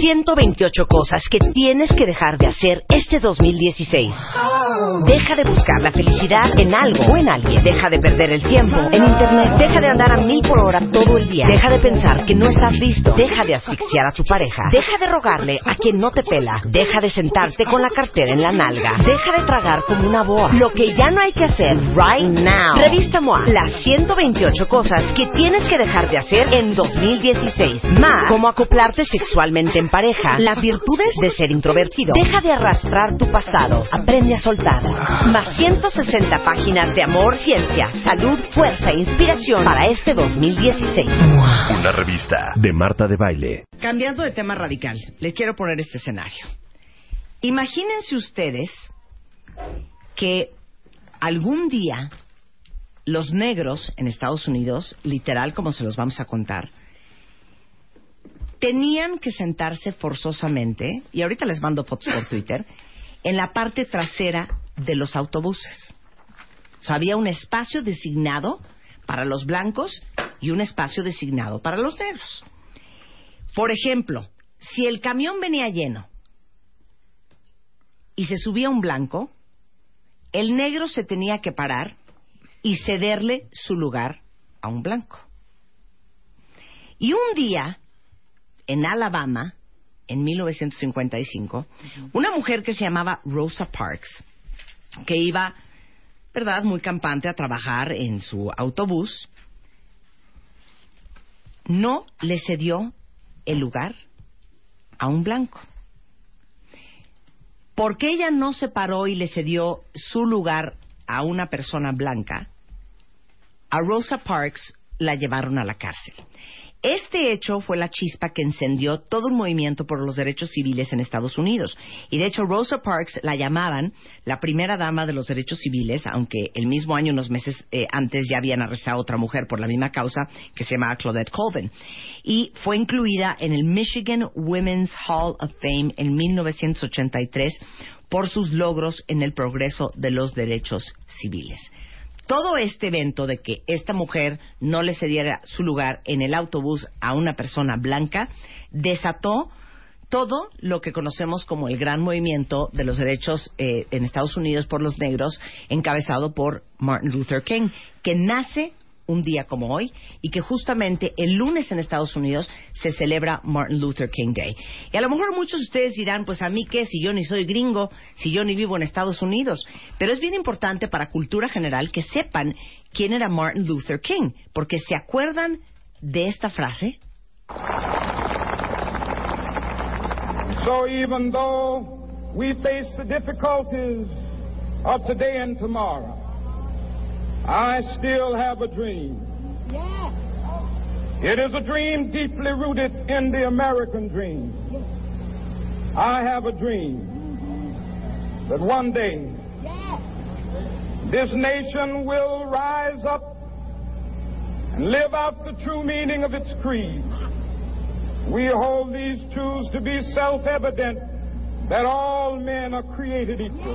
128 cosas que tienes que dejar de hacer este 2016. Deja de buscar la felicidad en algo o en alguien. Deja de perder el tiempo en internet. Deja de andar a mil por hora todo el día. Deja de pensar que no estás listo. Deja de asfixiar a tu pareja. Deja de rogarle a quien no te pela. Deja de sentarte con la cartera en la nalga. Deja de tragar como una boa. Lo que ya no hay que hacer right now. Revista MOA. Las 128 cosas que tienes que dejar de hacer en 2016. Más, cómo acoplarte sexualmente en pareja. Las virtudes de ser introvertido. Deja de arrastrar tu pasado. Aprende a soltar. Más 160 páginas de amor, ciencia, salud, fuerza e inspiración para este 2016. Una revista de Marta de Baile. Cambiando de tema radical, les quiero poner este escenario. Imagínense ustedes que algún día los negros en Estados Unidos, literal como se los vamos a contar, tenían que sentarse forzosamente, y ahorita les mando fotos por Twitter, en la parte trasera de los autobuses. Había un espacio designado para los blancos y un espacio designado para los negros. Por ejemplo, si el camión venía lleno y se subía un blanco, el negro se tenía que parar y cederle su lugar a un blanco. Y un día, en Alabama, en 1955, una mujer que se llamaba Rosa Parks, que iba, ¿verdad?, muy campante a trabajar en su autobús, no le cedió el lugar a un blanco. Porque ella no se paró y le cedió su lugar a una persona blanca, a Rosa Parks la llevaron a la cárcel. Este hecho fue la chispa que encendió todo un movimiento por los derechos civiles en Estados Unidos. Y de hecho, Rosa Parks la llamaban la primera dama de los derechos civiles, aunque el mismo año, unos meses eh, antes, ya habían arrestado a otra mujer por la misma causa, que se llamaba Claudette Colvin. Y fue incluida en el Michigan Women's Hall of Fame en 1983 por sus logros en el progreso de los derechos civiles todo este evento de que esta mujer no le cediera su lugar en el autobús a una persona blanca desató todo lo que conocemos como el gran movimiento de los derechos eh, en Estados Unidos por los negros, encabezado por Martin Luther King, que nace un día como hoy y que justamente el lunes en Estados Unidos se celebra Martin Luther King Day. Y a lo mejor muchos de ustedes dirán, pues a mí qué, si yo ni soy gringo, si yo ni vivo en Estados Unidos. Pero es bien importante para cultura general que sepan quién era Martin Luther King, porque se acuerdan de esta frase. So even though we face the difficulties of today and tomorrow, I still have a dream. Yes. It is a dream deeply rooted in the American dream. I have a dream that one day Yes. this nation will rise up and live out the true meaning of its creed. We hold these truths to be self evident that all men are created equal.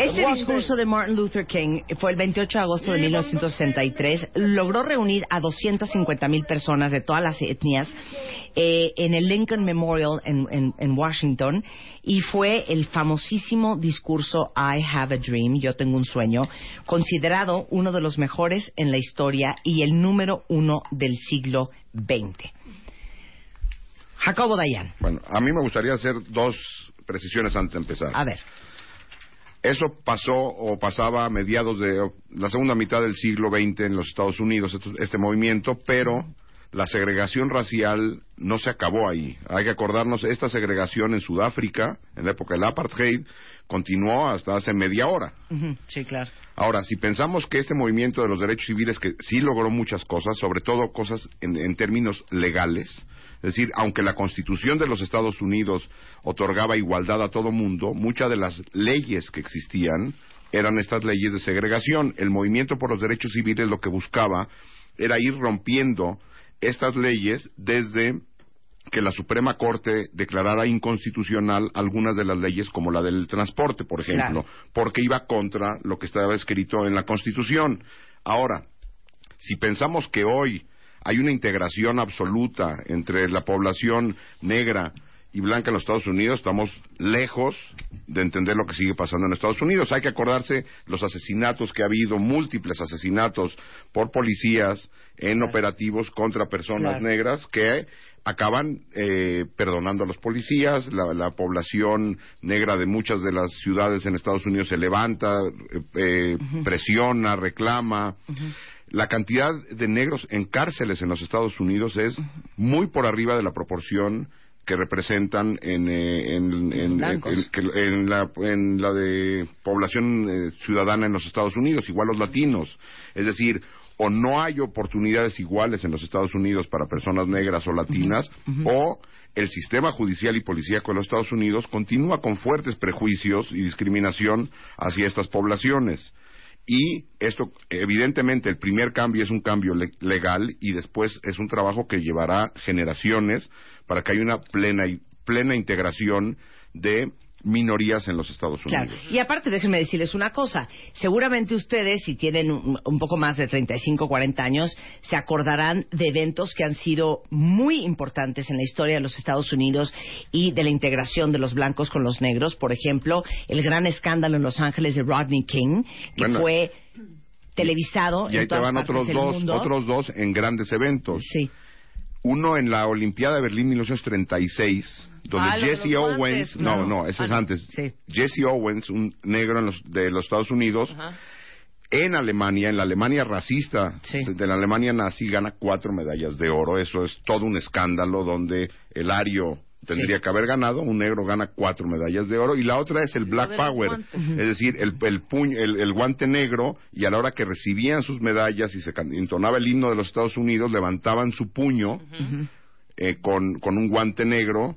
Ese discurso de Martin Luther King fue el 28 de agosto de 1963. Logró reunir a 250 mil personas de todas las etnias eh, en el Lincoln Memorial en, en- en Washington y fue el famosísimo discurso I Have a Dream, Yo tengo un sueño, considerado uno de los mejores en la historia y el número uno del siglo XX. Jacobo Dayan. Bueno, a mí me gustaría hacer dos precisiones antes de empezar. A ver. Eso pasó o pasaba a mediados de la segunda mitad del siglo XX en los Estados Unidos, este movimiento, pero la segregación racial no se acabó ahí. Hay que acordarnos, esta segregación en Sudáfrica, en la época del apartheid, continuó hasta hace media hora. Sí, claro. Ahora, si pensamos que este movimiento de los derechos civiles, que sí logró muchas cosas, sobre todo cosas en, en términos legales, es decir, aunque la Constitución de los Estados Unidos otorgaba igualdad a todo mundo, muchas de las leyes que existían eran estas leyes de segregación. El movimiento por los derechos civiles lo que buscaba era ir rompiendo estas leyes desde que la Suprema Corte declarara inconstitucional algunas de las leyes como la del transporte, por ejemplo, porque iba contra lo que estaba escrito en la Constitución. Ahora, si pensamos que hoy hay una integración absoluta entre la población negra y blanca en los Estados Unidos, estamos lejos de entender lo que sigue pasando en Estados Unidos. Hay que acordarse los asesinatos que ha habido, múltiples asesinatos por policías en operativos contra personas Claro. negras que acaban eh, perdonando a los policías, la, la población negra de muchas de las ciudades en Estados Unidos se levanta, eh, eh, presiona, reclama. La cantidad de negros en cárceles en los Estados Unidos es muy por arriba de la proporción que representan en, eh, en, en- blancos. en- que- en la, en la de población eh, ciudadana en los Estados Unidos, igual los latinos. Es decir, o no hay oportunidades iguales en los Estados Unidos para personas negras o latinas, o el sistema judicial y policíaco de los Estados Unidos continúa con fuertes prejuicios y discriminación hacia estas poblaciones. Y esto, evidentemente, el primer cambio es un cambio le- legal y después es un trabajo que llevará generaciones para que haya una plena, plena integración de minorías en los Estados Claro. Unidos. Y aparte, déjenme decirles una cosa. Seguramente ustedes, si tienen un, un poco más de 35, 40 años, se acordarán de eventos que han sido muy importantes en la historia de los Estados Unidos y de la integración de los blancos con los negros. Por ejemplo, el gran escándalo en Los Ángeles de Rodney King, que Bueno. fue televisado Y en ahí te todas van partes otros del dos, mundo. otros dos en grandes eventos. Sí. Uno en la Olimpiada de Berlín 1936, donde Ah, Jesse Owens, guantes, no, claro. no, ese Ah, es no. antes. Sí. Jesse Owens, un negro en los- de los Estados Unidos, Ajá. en Alemania, en la Alemania racista, Sí. de la Alemania nazi, gana cuatro medallas de oro. Eso es todo un escándalo donde el ario tendría Sí. que haber ganado, un negro gana cuatro medallas de oro y la otra es el Black Power, es decir, el, el, puño- el, el guante negro y a la hora que recibían sus medallas y se entonaba el himno de los Estados Unidos, levantaban su puño eh, con, con un guante negro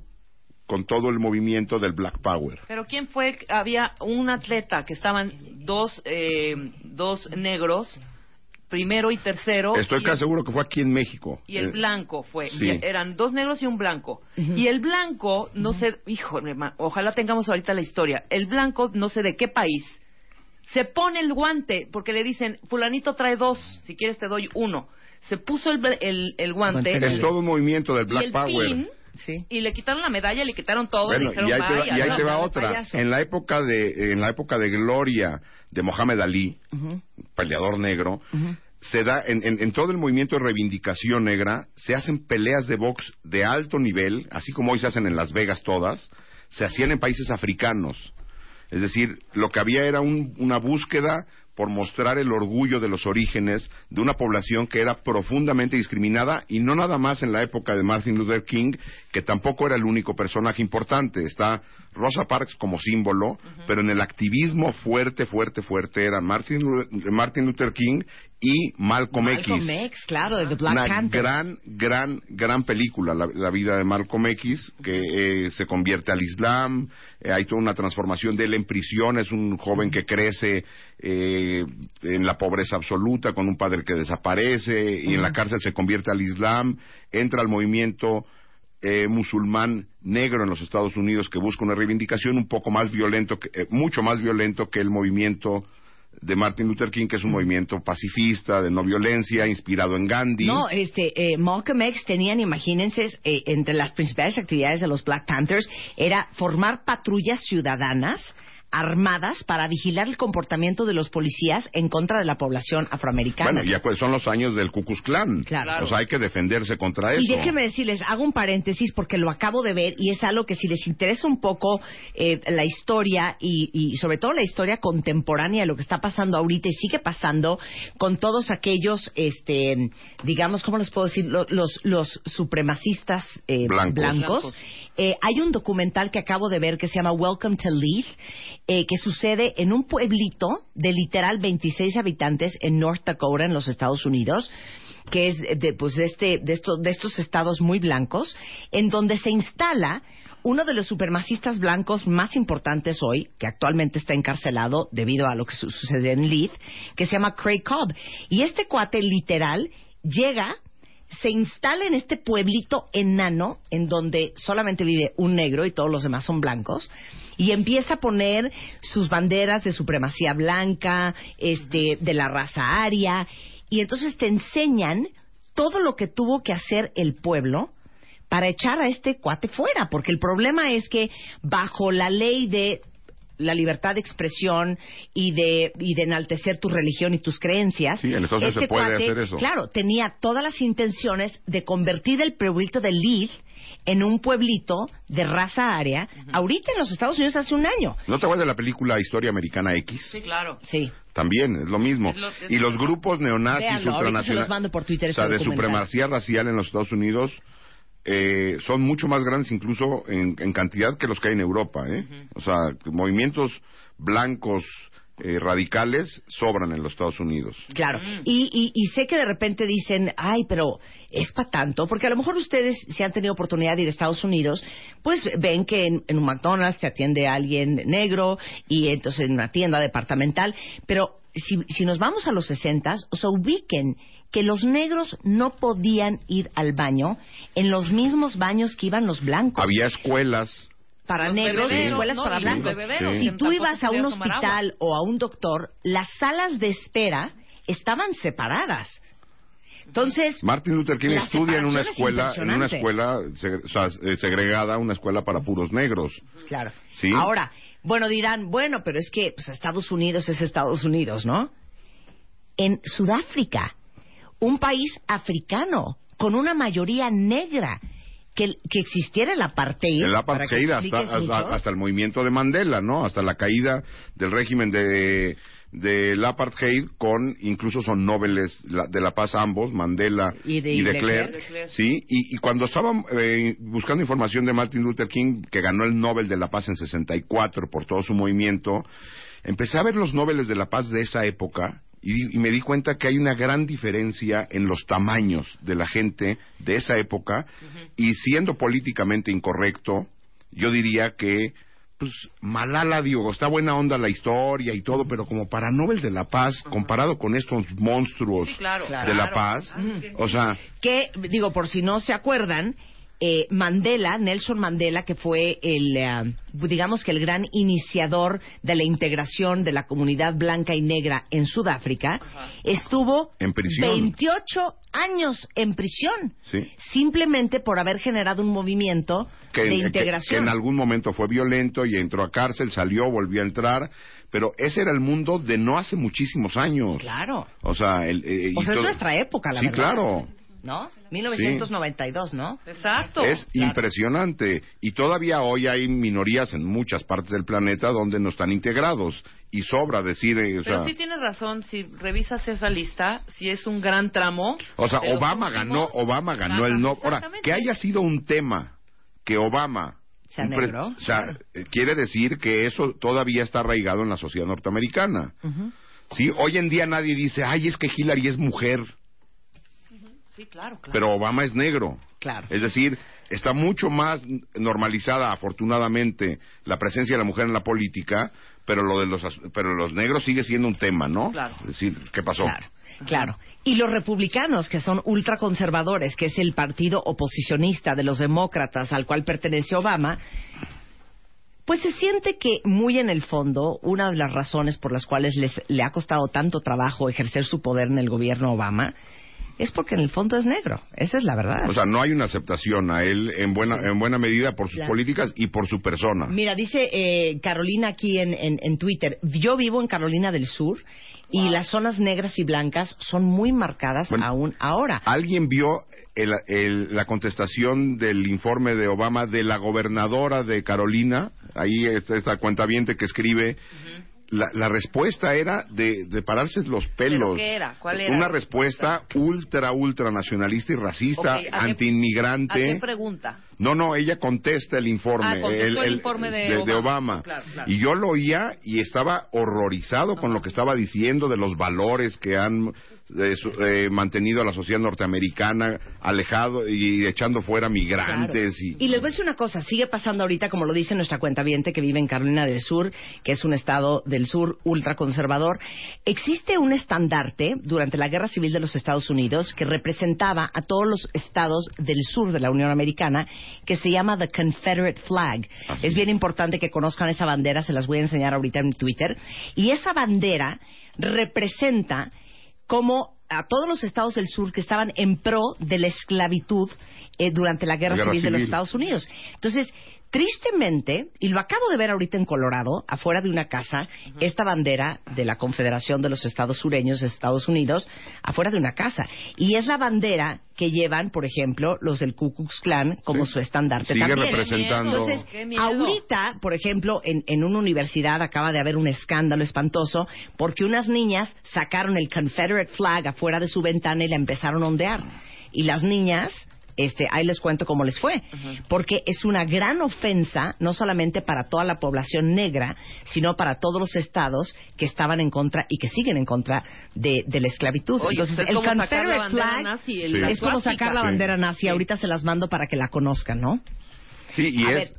con todo el movimiento del Black Power. Pero ¿quién fue? Había un atleta que estaban dos, eh, dos negros, primero y tercero. Estoy y, casi seguro que fue aquí en México. y el Eh, blanco fue. sí. Y eran dos negros y un blanco. Y el blanco, no sé, híjole, ma- ojalá tengamos ahorita la historia. El blanco, no sé de qué país, se pone el guante porque le dicen, fulanito trae dos, si quieres te doy uno. Se puso el, el, el guante. Es y- todo un movimiento del y Black el Power. pin, Sí. y le quitaron la medalla, le quitaron todo, Bueno, le dijeron y ahí te va, "Vaya, y ahí no". te va no, otra. En la época de en la época de gloria de Mohamed Ali, peleador negro, se da en, en- en todo el movimiento de reivindicación negra se hacen peleas de box de alto nivel, así como hoy se hacen en Las Vegas todas, se hacían en países africanos. Es decir, lo que había era un- una búsqueda por mostrar el orgullo de los orígenes de una población que era profundamente discriminada y no nada más en la época de Martin Luther King, que tampoco era el único personaje importante. Está Rosa Parks como símbolo, pero en el activismo fuerte, fuerte, fuerte era Martin, Martin Luther King y Malcolm, Malcolm X X, claro, de The Black una Panther. gran, gran, gran película, la, la vida de Malcolm X, que eh, se convierte al Islam, eh, hay toda una transformación de él en prisión, es un joven que crece eh, en la pobreza absoluta, con un padre que desaparece, y en la cárcel se convierte al Islam, entra al movimiento eh, musulmán negro en los Estados Unidos que busca una reivindicación un poco más violento, que- eh, mucho más violento que el movimiento de Martin Luther King, que es un movimiento pacifista, de no violencia, inspirado en Gandhi. No, este, eh, Malcolm X tenían, imagínense, eh, entre las principales actividades de los Black Panthers era formar patrullas ciudadanas armadas para vigilar el comportamiento de los policías en contra de la población afroamericana. Bueno, ya son los años del Ku Klux Klan. Claro. O sea, hay que defenderse contra eso. Y déjenme decirles, hago un paréntesis porque lo acabo de ver y es algo que si les interesa un poco eh, la historia y, y sobre todo la historia contemporánea de lo que está pasando ahorita y sigue pasando con todos aquellos, este, digamos, ¿cómo les puedo decir? Lo- Los, los supremacistas eh, Blancos. Blancos. Eh, hay un documental que acabo de ver que se llama Welcome to Leith, eh, que sucede en un pueblito de literal 26 habitantes en North Dakota, en los Estados Unidos, que es de, pues, de, este, de, estos, de estos estados muy blancos, en donde se instala uno de los supremacistas blancos más importantes hoy, que actualmente está encarcelado debido a lo que su- sucedió en Leith, que se llama Craig Cobb. Y este cuate literal llega se instala en este pueblito enano en donde solamente vive un negro y todos los demás son blancos y empieza a poner sus banderas de supremacía blanca, este, de la raza aria y entonces te enseñan todo lo que tuvo que hacer el pueblo para echar a este cuate fuera, porque el problema es que bajo la ley de la libertad de expresión y de, y de enaltecer tu religión y tus creencias. Sí, en Estados Unidos se puede hacer eso. Claro, tenía todas las intenciones de convertir el pueblito de Leith en un pueblito de raza aria, ahorita en los Estados Unidos hace un año. ¿No te acuerdas de la película Historia Americana X? Sí, claro. Sí. También, es lo mismo. Es lo- es y lo- los grupos neonazis Véanlo, ahorita se ultranacionales. los mando por Twitter O sea, ese de documental. supremacía racial en los Estados Unidos eh, son mucho más grandes incluso en, en cantidad que los que hay en Europa. ¿eh? O sea, movimientos blancos eh, radicales sobran en los Estados Unidos. Claro, y, y, y sé que de repente dicen, ay, pero es para tanto, porque a lo mejor ustedes, si han tenido oportunidad de ir a Estados Unidos, pues ven que en, en un McDonald's se atiende a alguien negro y entonces en una tienda departamental, pero si, si nos vamos a los sesentas, o sea, ubiquen que los negros no podían ir al baño en los mismos baños que iban los blancos Había escuelas. para Los negros y escuelas ¿no? para blancos. Sí. Si tú ibas a un hospital o a un doctor, las salas de espera estaban separadas. Entonces, Martin Luther King estudia en una es escuela, en una escuela seg- o sea, eh, segregada, una escuela para puros negros. claro. Sí. Ahora, bueno, dirán, bueno, pero es que pues, Estados Unidos es Estados Unidos, ¿no? En Sudáfrica, un país africano con una mayoría negra, que, que existiera el apartheid. El apartheid hasta, hasta, hasta el movimiento de Mandela, ¿no? Hasta la caída del régimen de del apartheid con incluso son nobeles de la paz ambos Mandela Y de- y de Klerk. sí y, y cuando estaba eh, buscando información de Martin Luther King que ganó el Nobel de la Paz en 64 por todo su movimiento empecé a ver los Nobeles de la Paz de esa época y, y me di cuenta que hay una gran diferencia en los tamaños de la gente de esa época y siendo políticamente incorrecto, yo diría que pues Malala, digo, está buena onda la historia y todo, pero como para Nobel de la Paz, comparado con estos monstruos Sí, claro. de claro. la paz, o sea, que, digo, por si no se acuerdan, eh, Mandela, Nelson Mandela, que fue el, eh, digamos que el gran iniciador de la integración de la comunidad blanca y negra en Sudáfrica, estuvo En prisión. 28 años en prisión, Sí. simplemente por haber generado un movimiento que, de que- que integración. en algún momento fue violento y entró a cárcel, salió, volvió a entrar, pero ese era el mundo de no hace muchísimos años. Claro. O sea, el, eh, y O sea, es todo- nuestra época, la sí, verdad. claro. ¿No? 1992, ¿no? Exacto. Es impresionante. Y todavía hoy hay minorías en muchas partes del planeta donde no están integrados. Y sobra decir, o Pero sea, sí tienes razón, si revisas esa lista, si es un gran tramo. o sea, Obama ganó, Obama ganó el no. Ahora, que haya sido un tema que Obama Sea negro, o sea, claro. eh, quiere decir que eso todavía está arraigado en la sociedad norteamericana. Sí, hoy en día nadie dice, ay, es que Hillary es mujer, Sí, claro, claro. pero Obama es negro. Claro. Es decir, está mucho más normalizada, afortunadamente, la presencia de la mujer en la política, pero lo de los, pero los negros sigue siendo un tema, ¿no? Claro. Es decir, ¿qué pasó? Claro, claro. Y los republicanos, que son ultraconservadores, que es el partido oposicionista de los demócratas al cual pertenece Obama, pues se siente que muy en el fondo, una de las razones por las cuales les, le ha costado tanto trabajo ejercer su poder en el gobierno Obama, es porque en el fondo es negro. Esa es la verdad. O sea, no hay una aceptación a él en buena, en buena medida por sus Claro. políticas y por su persona. Mira, dice eh, Carolina aquí en, en, en Twitter, yo vivo en Carolina del Sur y las zonas negras y blancas son muy marcadas Bueno, aún ahora. ¿Alguien vio el- el- la contestación del informe de Obama de la gobernadora de Carolina? Ahí está esta cuentaviente que escribe. La, la respuesta era de, de pararse los pelos. qué era? ¿Cuál era? Una respuesta ultra, ultra nacionalista y racista, Ok, ¿a qué- antiinmigrante. ¿A qué pregunta? No, no, ella contesta el informe, Ah, el informe de Obama. Obama. Claro, claro. Y yo lo oía y estaba horrorizado con lo que estaba diciendo de los valores que han eh, su- eh, mantenido a la sociedad norteamericana alejado y echando fuera migrantes. Claro. Y, les voy a decir una cosa, sigue pasando ahorita, como lo dice nuestra cuenta que vive en Carolina del Sur, que es un estado del sur ultraconservador. Existe un estandarte durante la Guerra Civil de los Estados Unidos que representaba a todos los estados del sur de la Unión Americana, que se llama the Confederate Flag. Así es bien importante que conozcan esa bandera, se las voy a enseñar ahorita en Twitter. Y esa bandera representa como a todos los estados del sur que estaban en pro de la esclavitud eh, durante la guerra, Guerra civil, de los. Estados Unidos. Entonces, tristemente, y lo acabo de ver ahorita en Colorado, afuera de una casa, esta bandera de la Confederación de los Estados Sureños de Estados Unidos, afuera de una casa. Y es la bandera que llevan, por ejemplo, los del Ku Klux Klan como Sí. su estandarte Sigue también. representando- Entonces, ahorita, por ejemplo, en, en una universidad acaba de haber un escándalo espantoso porque unas niñas sacaron el Confederate flag afuera de su ventana y la empezaron a ondear. Y las niñas, este, ahí les cuento cómo les fue. Porque es una gran ofensa, no solamente para toda la población negra, sino para todos los estados que estaban en contra y que siguen en contra de, de la esclavitud. Oye, Entonces, pues es el como sacar la Confederate flag nazi, el- Sí. la es como sacar la bandera nazi. Sí. Ahorita se las mando para que la conozcan, ¿no? sí, y A es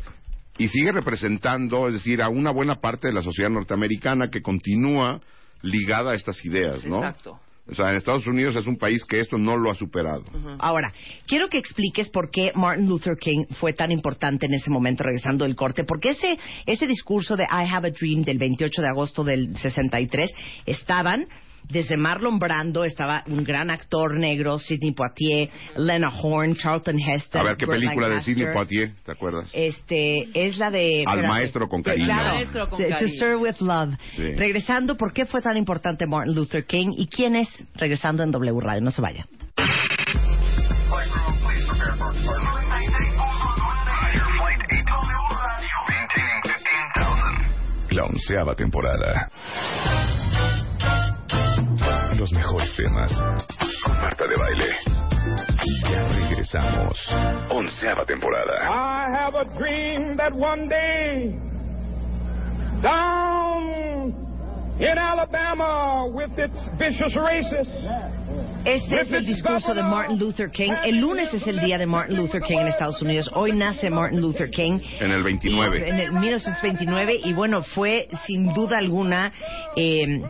y sigue representando, es decir, a una buena parte de la sociedad norteamericana que continúa ligada a estas ideas, ¿no? Exacto. O sea, en Estados Unidos es un país que esto no lo ha superado. Ahora, quiero que expliques por qué Martin Luther King fue tan importante en ese momento, regresando del corte, porque ese, ese discurso de I Have a Dream del 28 de agosto del 63 estaban desde Marlon Brando, estaba un gran actor negro, Sidney Poitier, Lena Horne, Charlton Heston. A ver, ¿qué Burt película de. Sidney Poitier, te acuerdas? Este, es la de... Al espérate. maestro con cariño. Claro, Al maestro con To- To cariño. Serve with Love. Sí. Regresando, ¿por qué fue tan importante Martin Luther King y quién es? Regresando en W Radio, no se vaya. La onceava temporada. Los mejores temas. Con Marta de Baile. Ya regresamos. Onceava temporada. I have a dream that one day, down in Alabama with its vicious racists, Este es el discurso de Martin Luther King. El lunes es el día de Martin Luther King en Estados Unidos. Hoy nace Martin Luther King. En el 29. En el 1929 y bueno, fue sin duda alguna eh,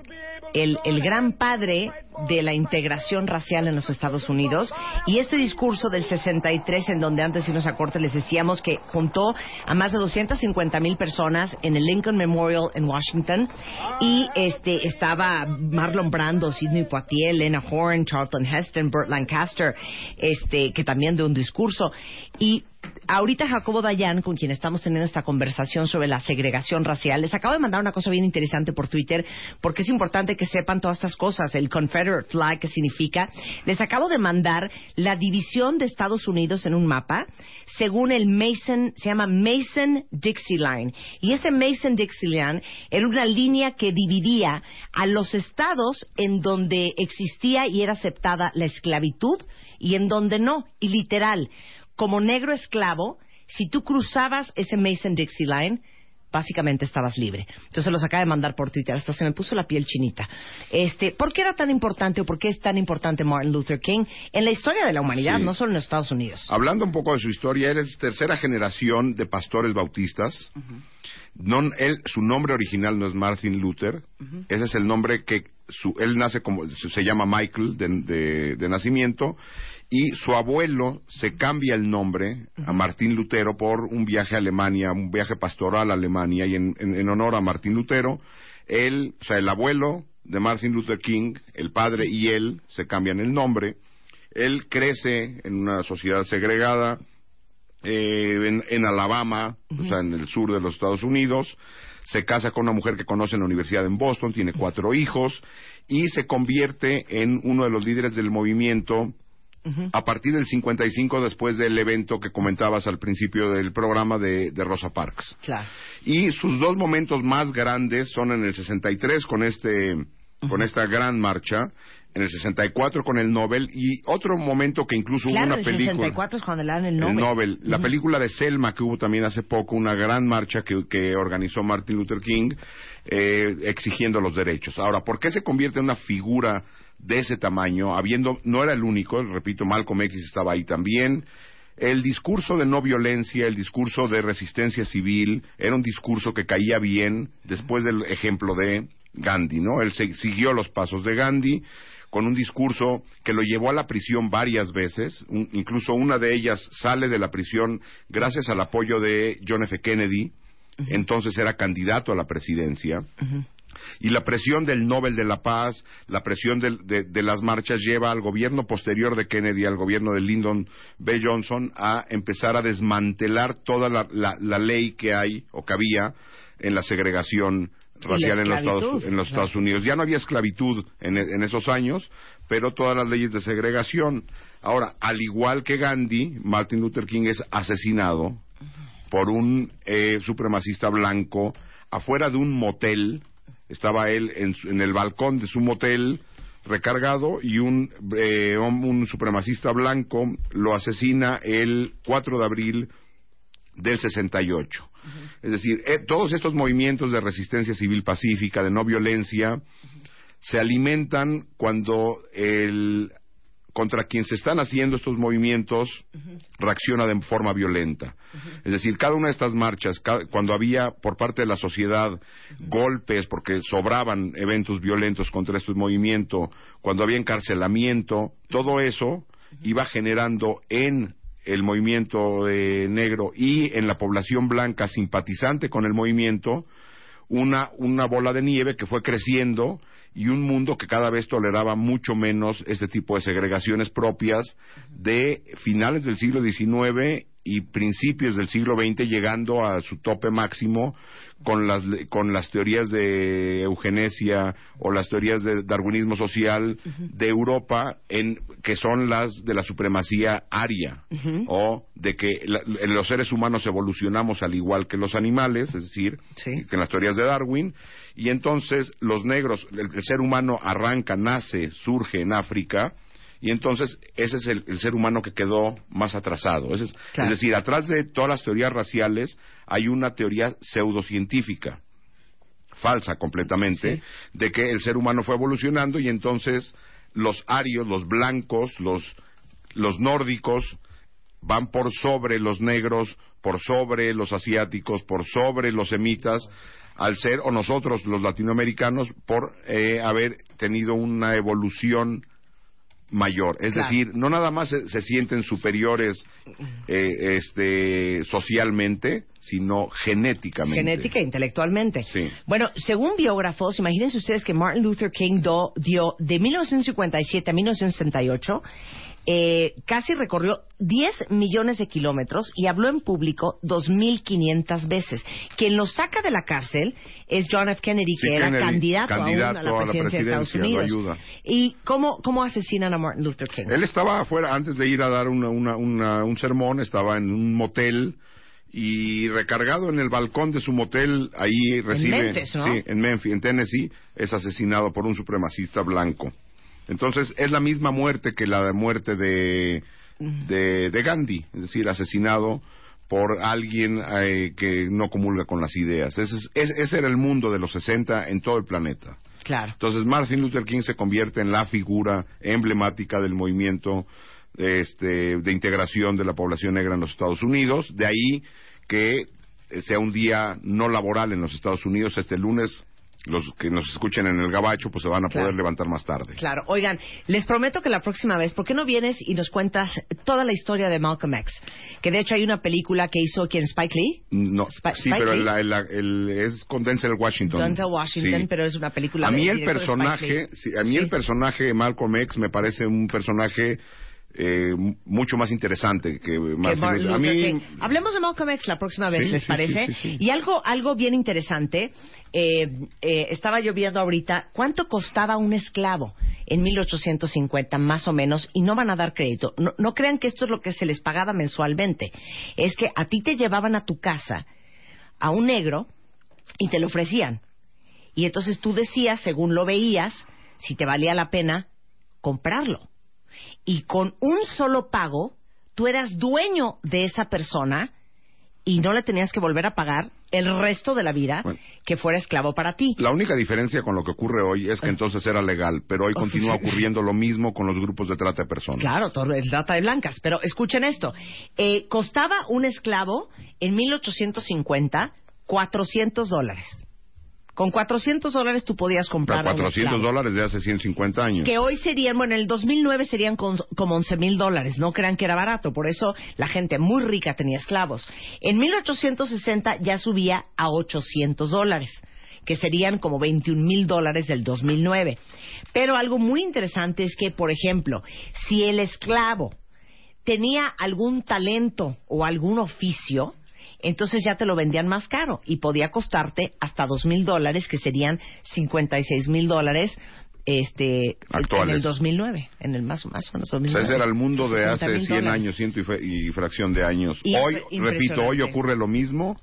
el, el gran padre de la integración racial en los Estados Unidos. Y este discurso del 63 en donde antes irnos a les decíamos que juntó a más de 250 mil personas en el Lincoln Memorial en Washington. Y este estaba Marlon Brando, Sidney Poitier, Lena Horne, Charlton Heston, Burt Lancaster, este que también de un discurso. Y ahorita Jacobo Dayan, con quien estamos teniendo esta conversación sobre la segregación racial, les acabo de mandar una cosa bien interesante por Twitter, porque es importante que sepan todas estas cosas, el Confederate Flag, que significa. Les acabo de mandar la división de Estados Unidos en un mapa, según el Mason, se llama Mason-Dixie Line. Y ese Mason-Dixie Line era una línea que dividía a los estados en donde existía y era aceptada la esclavitud y en donde no. Y literal, como negro esclavo, si tú cruzabas ese Mason-Dixie Line, básicamente estabas libre. Entonces los acaba de mandar por Twitter, hasta se me puso la piel chinita. Este, ¿Por qué era tan importante o por qué es tan importante Martin Luther King en la historia de la humanidad, Sí. no solo en Estados Unidos? Hablando un poco de su historia, eres tercera generación de pastores bautistas. No, él, su nombre original no es Martin Luther. Ese es el nombre que su, él nace como se llama Michael de, de- de nacimiento. Y su abuelo se cambia el nombre a Martín Lutero por un viaje a Alemania, un viaje pastoral a Alemania. Y en, en- en honor a Martín Lutero, él, o sea, el abuelo de Martin Luther King, el padre y él se cambian el nombre. Él crece en una sociedad segregada eh, en, en Alabama, o sea, en el sur de los Estados Unidos. Se casa con una mujer que conoce en la universidad en Boston, tiene cuatro hijos y se convierte en uno de los líderes del movimiento a partir del 55 después del evento que comentabas al principio del programa de, de Rosa Parks. Claro. Y sus dos momentos más grandes son en el 63 con este con esta gran marcha, en el 64 con el Nobel y otro momento que incluso Claro, hubo una el película 64 es cuando le dan el el Nobel. La película de Selma que hubo también hace poco, una gran marcha que, que organizó Martin Luther King eh, exigiendo los derechos. Ahora, ¿por qué se convierte en una figura de ese tamaño? Habiendo, no era el único, repito, Malcolm X estaba ahí también. El discurso de no violencia, el discurso de resistencia civil, era un discurso que caía bien después del ejemplo de Gandhi, ¿no? Él se- siguió los pasos de Gandhi con un discurso que lo llevó a la prisión varias veces, un- incluso una de ellas sale de la prisión gracias al apoyo de John F. Kennedy, entonces era candidato a la presidencia. Y la presión del Nobel de la Paz, la presión del- de, de las marchas lleva al gobierno posterior de Kennedy, al gobierno de Lyndon B. Johnson, a empezar a desmantelar toda la, la- la ley que hay o que había en la segregación racial en los, Estados, esclavitud, en los claro. Estados Unidos. Ya no había esclavitud en, en esos años, pero todas las leyes de segregación. Ahora, al igual que Gandhi, Martin Luther King es asesinado por un eh, supremacista blanco afuera de un motel. Estaba él en, en el balcón de su motel recargado y un, eh, un supremacista blanco lo asesina el 4 de abril del 68. Es decir, eh, todos estos movimientos de resistencia civil pacífica, de no violencia, se alimentan cuando el contra quien se están haciendo estos movimientos reacciona de forma violenta. Es decir, cada una de estas marchas, cuando había por parte de la sociedad golpes porque sobraban eventos violentos contra este movimiento, cuando había encarcelamiento, todo eso iba generando en el movimiento eh, negro y en la población blanca simpatizante con el movimiento una, una bola de nieve que fue creciendo y un mundo que cada vez toleraba mucho menos este tipo de segregaciones propias de finales del siglo XIX y principios del siglo XX llegando a su tope máximo con las, con las teorías de eugenesia o las teorías de darwinismo social de Europa en, que son las de la supremacía aria o de que la- los seres humanos evolucionamos al igual que los animales, es decir, Sí. que en las teorías de Darwin, y entonces los negros, el, el ser humano arranca, nace, surge en África, y entonces ese es el, el ser humano que quedó más atrasado. Ese es, Claro. es decir, atrás de todas las teorías raciales hay una teoría pseudocientífica, falsa completamente, de que el ser humano fue evolucionando y entonces los arios, los blancos, los, los nórdicos, van por sobre los negros, por sobre los asiáticos, por sobre los semitas, al ser, o nosotros los latinoamericanos, por eh, haber tenido una evolución mayor. Es Claro. decir, no nada más se, se sienten superiores eh, este, socialmente, sino genéticamente. Genética e intelectualmente. Sí. Bueno, según biógrafos, imagínense ustedes que Martin Luther King do- dio de 1957 a 1968, eh, casi recorrió 10 millones de kilómetros y habló en público 2.500 veces. Quien lo saca de la cárcel es John F. Kennedy, Sí, que era Kennedy, candidato, aún candidato a la a la presidencia, de Estados presidencia, Unidos. ayuda. ¿Y cómo, cómo asesinan a Martin Luther King? Él estaba afuera, antes de ir a dar una- una- una- un sermón, estaba en un motel y recargado en el balcón de su motel, ahí recibe... Memphis, ¿no? Sí, en Memphis, en Tennessee, es asesinado por un supremacista blanco. Entonces, es la misma muerte que la muerte de, de, de Gandhi, es decir, asesinado por alguien eh, que no comulga con las ideas. Ese, es- ese- ese era el mundo de los 60 en todo el planeta. Claro. Entonces Martin Luther King se convierte en la figura emblemática del movimiento este, de integración de la población negra en los Estados Unidos. De ahí que eh, sea un día no laboral en los Estados Unidos este lunes. Los que nos escuchen en el gabacho pues se van a Claro. poder levantar más tarde. Claro, oigan, les prometo que la próxima vez, ¿por qué no vienes y nos cuentas toda la historia de Malcolm X? Que de hecho hay una película que hizo quien Spike Lee, No, Spi- sí, Spike pero Lee. el- el- el- es con Denzel Washington. Denzel Washington, Sí. pero es una película a mí el personaje sí, a mí Sí. el personaje de Malcolm X me parece un personaje eh, mucho más interesante que Martin Luther- a mí. Hablemos de Malcolm X la próxima vez, Sí, ¿les sí, parece? sí. Y algo, algo bien interesante, eh, eh, estaba yo viendo ahorita, ¿cuánto costaba un esclavo en 1850 más o menos? Y no van a dar crédito. No, no crean que esto es lo que se les pagaba mensualmente. Es que a ti te llevaban a tu casa a un negro y te lo ofrecían. Y entonces tú decías, según lo veías, si te valía la pena comprarlo. Y con un solo pago, tú eras dueño de esa persona y no le tenías que volver a pagar el resto de la vida Bueno. que fuera esclavo para ti. La única diferencia con lo que ocurre hoy es que entonces era legal, pero hoy continúa ocurriendo lo mismo con los grupos de trata de personas. Claro, todo es trata de blancas. Pero escuchen esto. Eh, costaba un esclavo en 1850 400 dólares. Con 400 dólares tú podías comprar a un 400 esclavo. dólares de hace 150 años. que hoy serían, bueno, en el 2009 serían con- como 11 mil dólares. No crean que era barato. Por eso la gente muy rica tenía esclavos. En 1860 ya subía a 800 dólares, que serían como 21 mil dólares del 2009. Pero algo muy interesante es que, por ejemplo, si el esclavo tenía algún talento o algún oficio, entonces ya te lo vendían más caro y podía costarte hasta dos mil dólares, que serían 56 mil dólares este, Actuales. en el 2009, en el más, más o menos O sea, 2009. ese era el mundo de 60 hace mil 100 dólares. años, ciento y, fracción de años. Y hoy, repito, hoy ocurre lo mismo,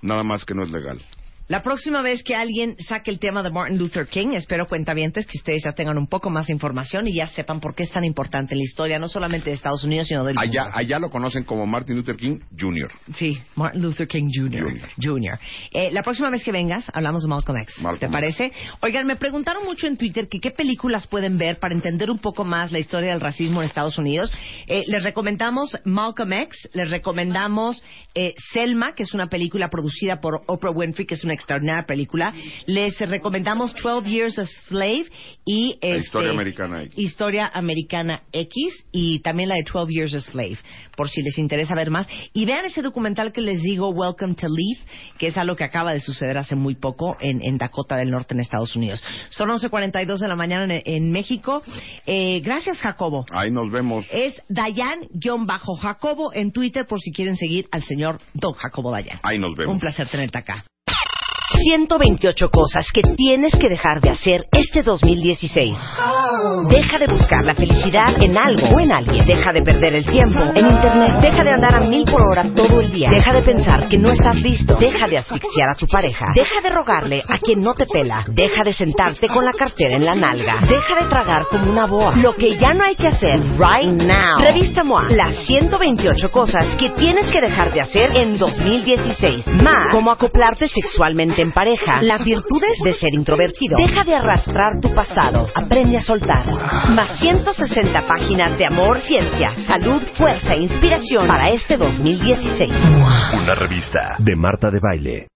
nada más que no es legal. La próxima vez que alguien saque el tema de Martin Luther King, espero cuentavientes que ustedes ya tengan un poco más de información y ya sepan por qué es tan importante en la historia, no solamente de Estados Unidos, sino del Allá, mundo. allá lo conocen como Martin Luther King Jr. Sí, Martin Luther King Jr. Jr. Jr. Eh, la próxima vez que vengas, hablamos de Malcolm X. Malcolm ¿Te X. parece? Oigan, me preguntaron mucho en Twitter que qué películas pueden ver para entender un poco más la historia del racismo en Estados Unidos. Eh, les recomendamos Malcolm X, les recomendamos eh, Selma, que es una película producida por Oprah Winfrey, que es una extraordinaria película. Les recomendamos 12 Years a Slave y... Este, historia americana X. Historia Americana X y también la de 12 Years a Slave, por si les interesa ver más. Y vean ese documental que les digo, Welcome to Leaf, que es algo que acaba de suceder hace muy poco en, en Dakota del Norte, en Estados Unidos. Son 11.42 de la mañana en, en México. Eh, gracias, Jacobo. Ahí nos vemos. Es Dayan-Jacobo en Twitter por si quieren seguir al señor Don Jacobo Dayan. Ahí nos vemos. Un placer tenerte acá. 128 cosas que tienes que dejar de hacer este 2016. Deja de buscar la felicidad en algo o en alguien. Deja de perder el tiempo en Internet. Deja de andar a mil por hora todo el día. Deja de pensar que no estás listo. Deja de asfixiar a tu pareja. Deja de rogarle a quien no te pela. Deja de sentarte con la cartera en la nalga. Deja de tragar como una boa. Lo que ya no hay que hacer right now. Revista MOA. Las 128 cosas que tienes que dejar de hacer en 2016. Más, cómo acoplarte sexualmente en pareja. Las virtudes de ser introvertido. Deja de arrastrar tu pasado. Aprende a soltar. Más 160 páginas de amor, ciencia, salud, fuerza e inspiración para este 2016. Una revista de Marta de Baile.